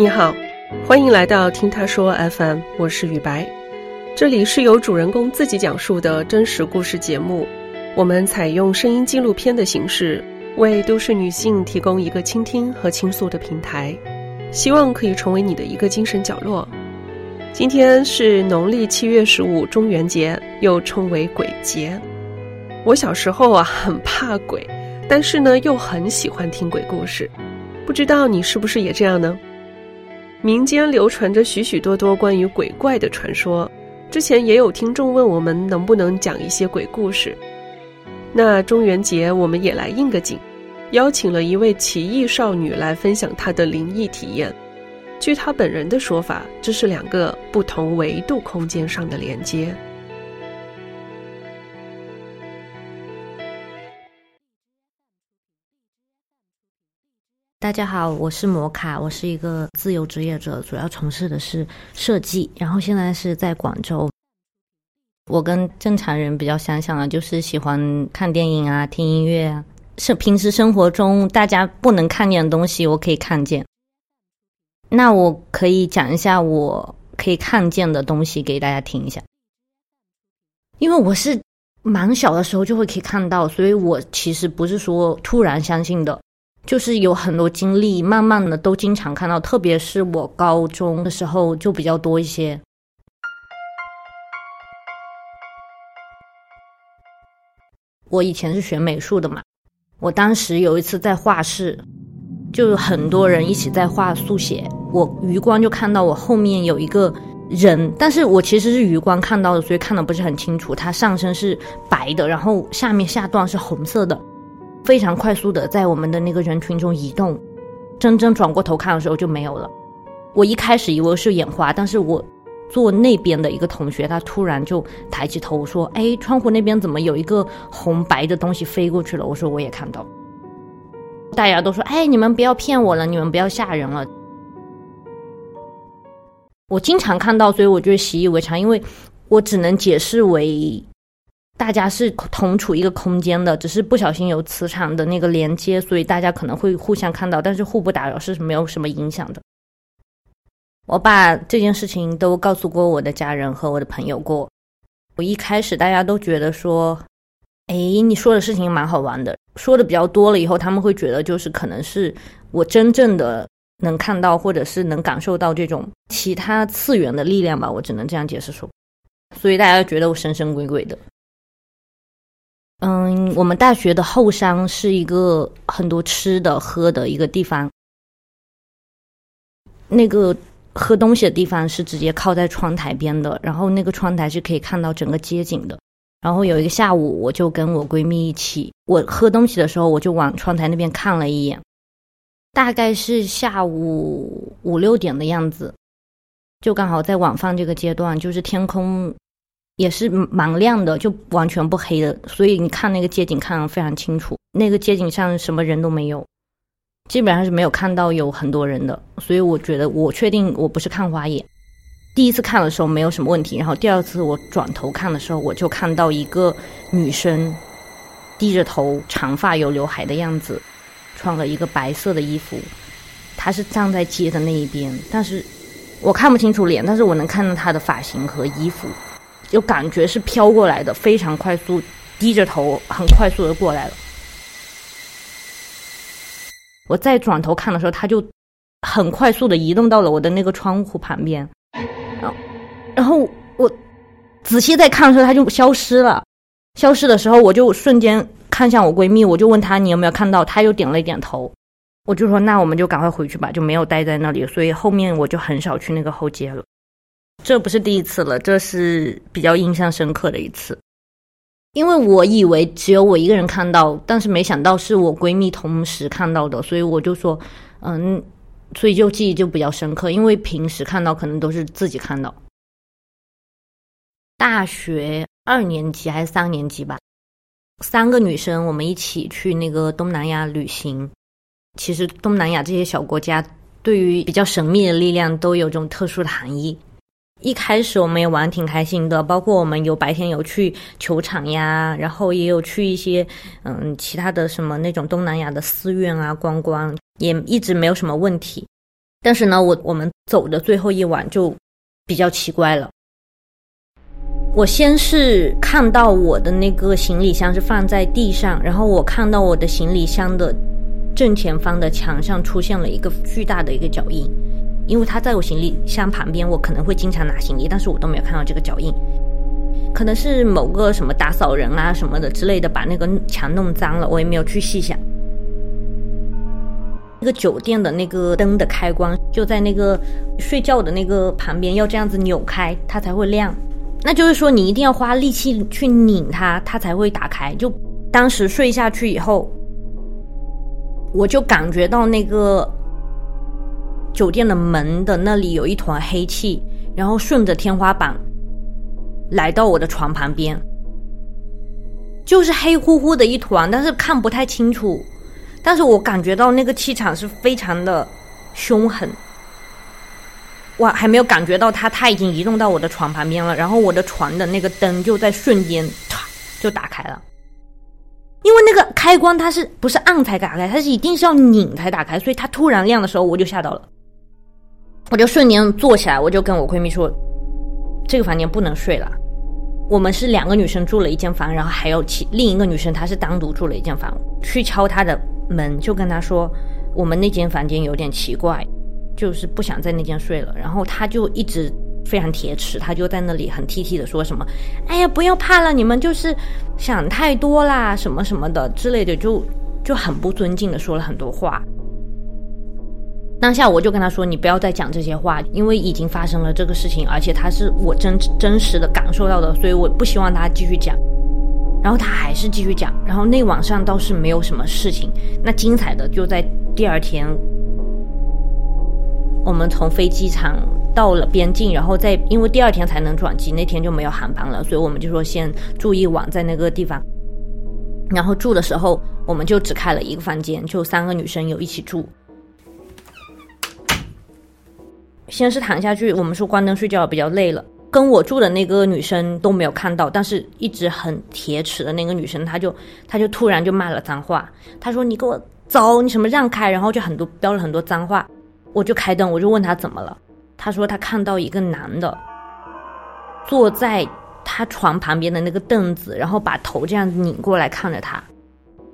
你好，欢迎来到听他说 FM，我是雨白，这里是由主人公自己讲述的真实故事节目。我们采用声音纪录片的形式，为都市女性提供一个倾听和倾诉的平台，希望可以成为你的一个精神角落。今天是农历七月十五，中元节，又称为鬼节。我小时候啊，很怕鬼，但是呢，又很喜欢听鬼故事。不知道你是不是也这样呢？民间流传着许许多多关于鬼怪的传说，之前也有听众问我们能不能讲一些鬼故事。那中元节我们也来应个景，邀请了一位奇异少女来分享她的灵异体验。据她本人的说法，这是两个不同维度空间上的连接。大家好，我是摩卡，我是一个自由职业者，主要从事的是设计，然后现在是在广州。我跟正常人比较相像的，就是喜欢看电影啊、听音乐啊，是平时生活中大家不能看见的东西，我可以看见。那我可以讲一下我可以看见的东西给大家听一下，因为我是蛮小的时候就会可以看到，所以我其实不是说突然相信的。就是有很多经历，慢慢的都经常看到，特别是我高中的时候就比较多一些。我以前是学美术的嘛，我当时有一次在画室，就很多人一起在画速写，我余光就看到我后面有一个人，但是我其实是余光看到的，所以看的不是很清楚。他上身是白的，然后下面下段是红色的。非常快速的在我们的那个人群中移动，真正转过头看的时候就没有了。我一开始以为是眼花，但是我坐那边的一个同学，他突然就抬起头说：“哎，窗户那边怎么有一个红白的东西飞过去了？”我说：“我也看到。”大家都说：“哎，你们不要骗我了，你们不要吓人了。”我经常看到，所以我就习以为常，因为我只能解释为。大家是同处一个空间的，只是不小心有磁场的那个连接，所以大家可能会互相看到，但是互不打扰是没有什么影响的。我把这件事情都告诉过我的家人和我的朋友过。我一开始大家都觉得说，哎，你说的事情蛮好玩的。说的比较多了以后，他们会觉得就是可能是我真正的能看到，或者是能感受到这种其他次元的力量吧。我只能这样解释说，所以大家觉得我神神鬼鬼的。嗯，我们大学的后山是一个很多吃的喝的一个地方。那个喝东西的地方是直接靠在窗台边的，然后那个窗台是可以看到整个街景的。然后有一个下午，我就跟我闺蜜一起，我喝东西的时候，我就往窗台那边看了一眼，大概是下午五六点的样子，就刚好在晚饭这个阶段，就是天空。也是蛮亮的，就完全不黑的，所以你看那个街景看得非常清楚。那个街景上什么人都没有，基本上是没有看到有很多人的。所以我觉得我确定我不是看花眼。第一次看的时候没有什么问题，然后第二次我转头看的时候，我就看到一个女生低着头，长发有刘海的样子，穿了一个白色的衣服，她是站在街的那一边，但是我看不清楚脸，但是我能看到她的发型和衣服。就感觉是飘过来的，非常快速，低着头，很快速的过来了。我再转头看的时候，他就很快速的移动到了我的那个窗户旁边，然后，然后我仔细再看的时候，他就消失了。消失的时候，我就瞬间看向我闺蜜，我就问她你有没有看到？她又点了一点头。我就说那我们就赶快回去吧，就没有待在那里。所以后面我就很少去那个后街了。这不是第一次了，这是比较印象深刻的一次，因为我以为只有我一个人看到，但是没想到是我闺蜜同时看到的，所以我就说，嗯，所以就记忆就比较深刻，因为平时看到可能都是自己看到。大学二年级还是三年级吧，三个女生我们一起去那个东南亚旅行。其实东南亚这些小国家对于比较神秘的力量都有种特殊的含义。一开始我们也玩挺开心的，包括我们有白天有去球场呀，然后也有去一些嗯其他的什么那种东南亚的寺院啊观光，也一直没有什么问题。但是呢，我我们走的最后一晚就比较奇怪了。我先是看到我的那个行李箱是放在地上，然后我看到我的行李箱的正前方的墙上出现了一个巨大的一个脚印，因为它在我行李箱旁边，我可能会经常拿行李，但是我都没有看到这个脚印，可能是某个什么打扫人啊什么的之类的把那个墙弄脏了，我也没有去细想。那个酒店的那个灯的开关就在那个睡觉的那个旁边，要这样子扭开它才会亮。那就是说，你一定要花力气去拧它，它才会打开。就当时睡下去以后，我就感觉到那个酒店的门的那里有一团黑气，然后顺着天花板来到我的床旁边，就是黑乎乎的一团，但是看不太清楚。但是我感觉到那个气场是非常的凶狠。我还没有感觉到它，它已经移动到我的床旁边了。然后我的床的那个灯就在瞬间就打开了，因为那个开关它是不是按才打开，它是一定是要拧才打开，所以它突然亮的时候我就吓到了，我就瞬间坐起来，我就跟我闺蜜说，这个房间不能睡了。我们是两个女生住了一间房，然后还有其另一个女生她是单独住了一间房，去敲她的门，就跟她说我们那间房间有点奇怪。就是不想在那间睡了，然后他就一直非常铁齿，他就在那里很 T T 的说什么：“哎呀，不要怕了，你们就是想太多啦，什么什么的之类的，就就很不尊敬的说了很多话。”当下我就跟他说：“你不要再讲这些话，因为已经发生了这个事情，而且他是我真真实的感受到的，所以我不希望他继续讲。”然后他还是继续讲，然后那晚上倒是没有什么事情，那精彩的就在第二天。我们从飞机场到了边境，然后再因为第二天才能转机，那天就没有航班了，所以我们就说先住一晚在那个地方。然后住的时候，我们就只开了一个房间，就三个女生有一起住。先是躺下去，我们说关灯睡觉比较累了，跟我住的那个女生都没有看到，但是一直很铁齿的那个女生，她就她就突然就骂了脏话，她说：“你给我走，你什么让开？”然后就很多飙了很多脏话。我就开灯，我就问他怎么了。他说他看到一个男的坐在他床旁边的那个凳子，然后把头这样子拧过来看着他。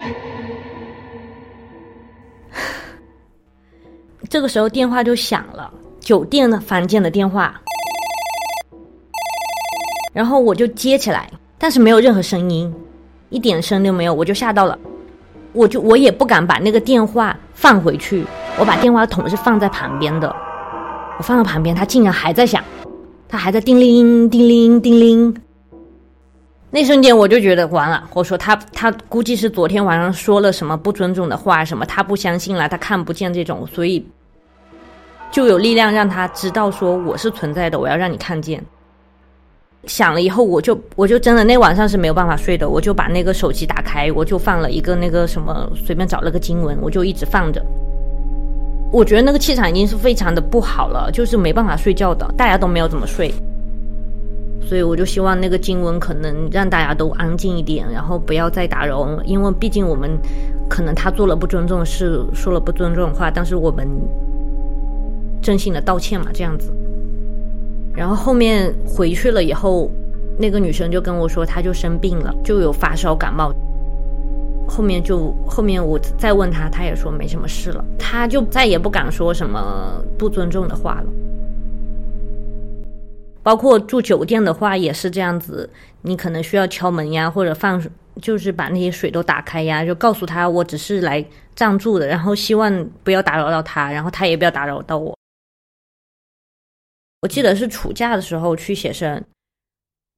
这个时候电话就响了，酒店的房间的电话。然后我就接起来，但是没有任何声音，一点声都没有，我就吓到了。我就我也不敢把那个电话放回去。我把电话筒是放在旁边的，我放到旁边，它竟然还在响，它还在叮铃叮铃叮铃。那瞬间我就觉得完了，我说他他估计是昨天晚上说了什么不尊重的话，什么他不相信了，他看不见这种，所以就有力量让他知道说我是存在的，我要让你看见。响了以后，我就我就真的那晚上是没有办法睡的，我就把那个手机打开，我就放了一个那个什么，随便找了个经文，我就一直放着。我觉得那个气场已经是非常的不好了，就是没办法睡觉的，大家都没有怎么睡，所以我就希望那个经文可能让大家都安静一点，然后不要再打扰，因为毕竟我们可能他做了不尊重的事，说了不尊重的话，但是我们真心的道歉嘛，这样子。然后后面回去了以后，那个女生就跟我说，她就生病了，就有发烧感冒。后面就后面我再问她，她也说没什么事了，她就再也不敢说什么不尊重的话了。包括住酒店的话也是这样子，你可能需要敲门呀，或者放就是把那些水都打开呀，就告诉他我只是来暂住的，然后希望不要打扰到他，然后他也不要打扰到我。我记得是暑假的时候去写生。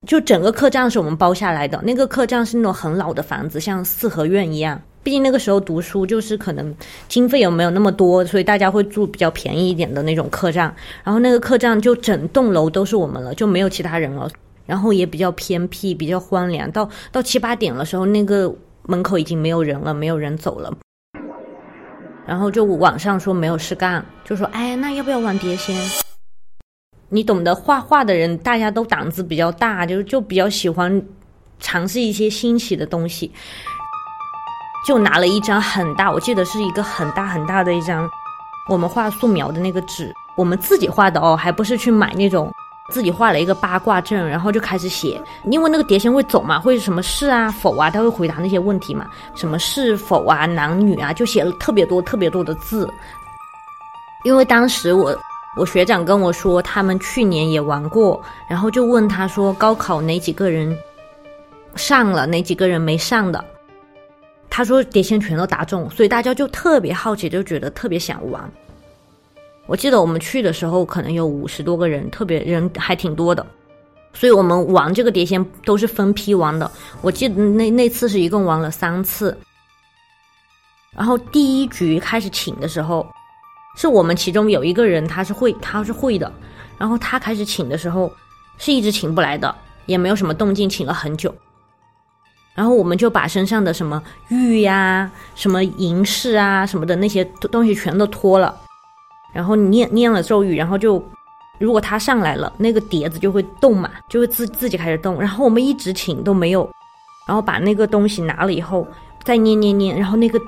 就整个客栈是我们包下来的，那个客栈是那种很老的房子，像四合院一样。毕竟那个时候读书，就是可能经费也没有那么多，所以大家会住比较便宜一点的那种客栈。然后那个客栈就整栋楼都是我们了，就没有其他人了。然后也比较偏僻，比较荒凉。到到七八点的时候，那个门口已经没有人了，没有人走了。然后就网上说没有事干，就说哎，那要不要玩碟仙？你懂得画画的人，大家都胆子比较大，就是就比较喜欢尝试一些新奇的东西。就拿了一张很大，我记得是一个很大很大的一张我们画素描的那个纸，我们自己画的哦，还不是去买那种。自己画了一个八卦阵，然后就开始写，因为那个碟仙会走嘛，会什么是啊否啊，他会回答那些问题嘛，什么是否啊男女啊，就写了特别多特别多的字。因为当时我我学长跟我说，他们去年也玩过，然后就问他说高考哪几个人上了，哪几个人没上的，他说碟仙全都答中，所以大家就特别好奇，就觉得特别想玩。我记得我们去的时候，可能有五十多个人，特别人还挺多的，所以我们玩这个碟仙都是分批玩的。我记得那那次是一共玩了三次，然后第一局开始请的时候，是我们其中有一个人他是会他是会的，然后他开始请的时候是一直请不来的，也没有什么动静，请了很久，然后我们就把身上的什么玉呀、什么银饰啊、什么的那些东西全都脱了。然后念念了咒语，然后就，如果他上来了，那个碟子就会动嘛，就会自自己开始动。然后我们一直请都没有，然后把那个东西拿了以后，再念念念，然后那个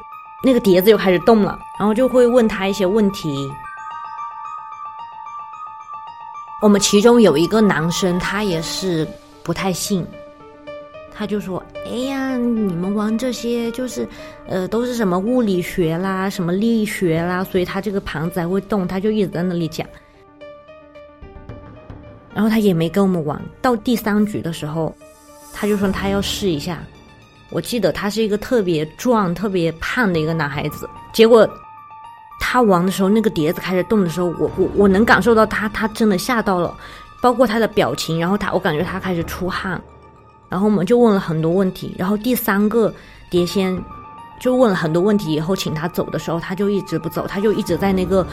那个碟子又开始动了，然后就会问他一些问题。我们其中有一个男生，他也是不太信。他就说：“哎呀，你们玩这些就是，呃，都是什么物理学啦，什么力学啦，所以他这个盘子还会动。”他就一直在那里讲，然后他也没跟我们玩。到第三局的时候，他就说他要试一下。我记得他是一个特别壮、特别胖的一个男孩子。结果他玩的时候，那个碟子开始动的时候，我我我能感受到他，他真的吓到了，包括他的表情，然后他，我感觉他开始出汗。然后我们就问了很多问题，然后第三个碟仙就问了很多问题，以后请他走的时候，他就一直不走，他就一直在那个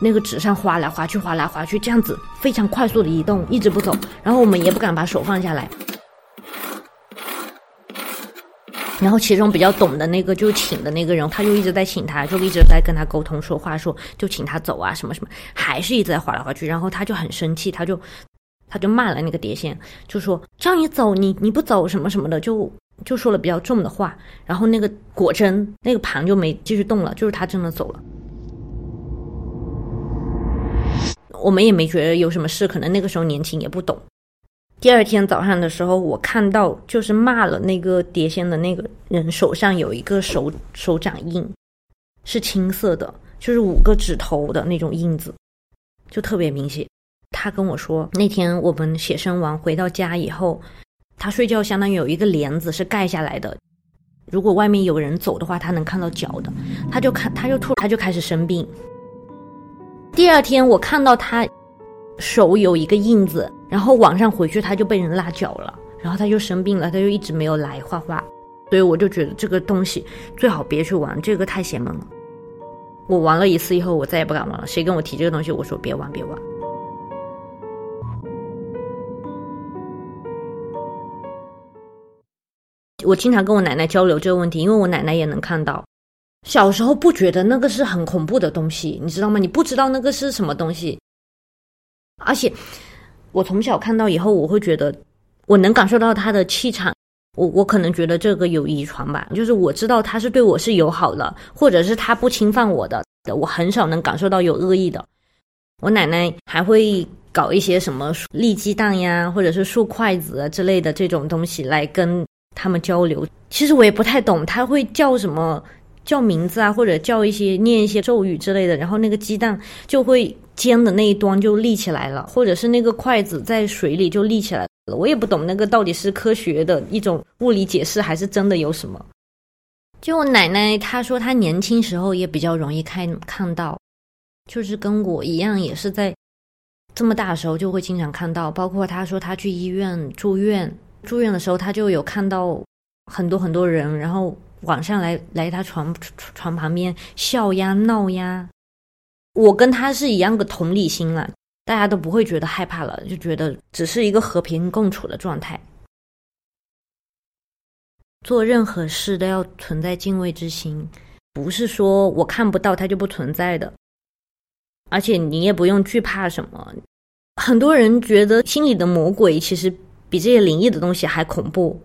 那个纸上划来划去，划来划去，这样子非常快速的移动，一直不走。然后我们也不敢把手放下来。然后其中比较懂的那个就请的那个人，他就一直在请他，就一直在跟他沟通说话，说就请他走啊什么什么，还是一直在划来划去。然后他就很生气，他就。他就骂了那个碟仙，就说叫你走，你你不走什么什么的，就就说了比较重的话。然后那个果真那个盘就没继续动了，就是他真的走了。我们也没觉得有什么事，可能那个时候年轻也不懂。第二天早上的时候，我看到就是骂了那个碟仙的那个人手上有一个手手掌印，是青色的，就是五个指头的那种印子，就特别明显。他跟我说，那天我们写生完回到家以后，他睡觉相当于有一个帘子是盖下来的，如果外面有人走的话，他能看到脚的。他就看，他就突，他就开始生病。第二天我看到他手有一个印子，然后晚上回去他就被人拉脚了，然后他就生病了，他就一直没有来画画。所以我就觉得这个东西最好别去玩，这个太邪门了。我玩了一次以后，我再也不敢玩了。谁跟我提这个东西，我说别玩，别玩。我经常跟我奶奶交流这个问题，因为我奶奶也能看到。小时候不觉得那个是很恐怖的东西，你知道吗？你不知道那个是什么东西。而且我从小看到以后，我会觉得我能感受到他的气场。我我可能觉得这个有遗传吧，就是我知道他是对我是友好的，或者是他不侵犯我的。我很少能感受到有恶意的。我奶奶还会搞一些什么立鸡蛋呀，或者是竖筷子之类的这种东西来跟。他们交流，其实我也不太懂，他会叫什么叫名字啊，或者叫一些念一些咒语之类的，然后那个鸡蛋就会尖的那一端就立起来了，或者是那个筷子在水里就立起来了。我也不懂那个到底是科学的一种物理解释，还是真的有什么。就我奶奶她说，她年轻时候也比较容易看看到，就是跟我一样，也是在这么大的时候就会经常看到，包括她说她去医院住院。住院的时候，她就有看到很多很多人，然后晚上来来他床床旁边笑呀闹呀。我跟他是一样的同理心了，大家都不会觉得害怕了，就觉得只是一个和平共处的状态。做任何事都要存在敬畏之心，不是说我看不到它就不存在的，而且你也不用惧怕什么。很多人觉得心里的魔鬼其实。比这些灵异的东西还恐怖，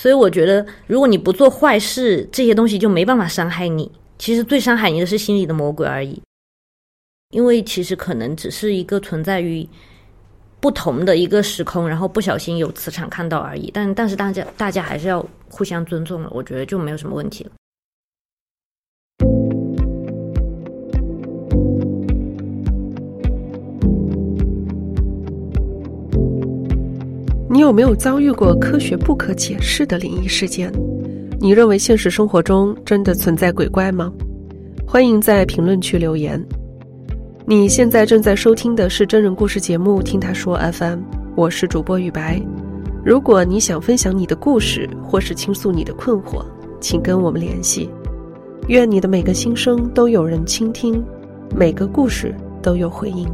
所以我觉得，如果你不做坏事，这些东西就没办法伤害你。其实最伤害你的是心里的魔鬼而已，因为其实可能只是一个存在于不同的一个时空，然后不小心有磁场看到而已。但但是大家大家还是要互相尊重了，我觉得就没有什么问题了。你有没有遭遇过科学不可解释的灵异事件？你认为现实生活中真的存在鬼怪吗？欢迎在评论区留言。你现在正在收听的是真人故事节目《听他说 FM》，我是主播雨白。如果你想分享你的故事，或是倾诉你的困惑，请跟我们联系。愿你的每个心声都有人倾听，每个故事都有回音。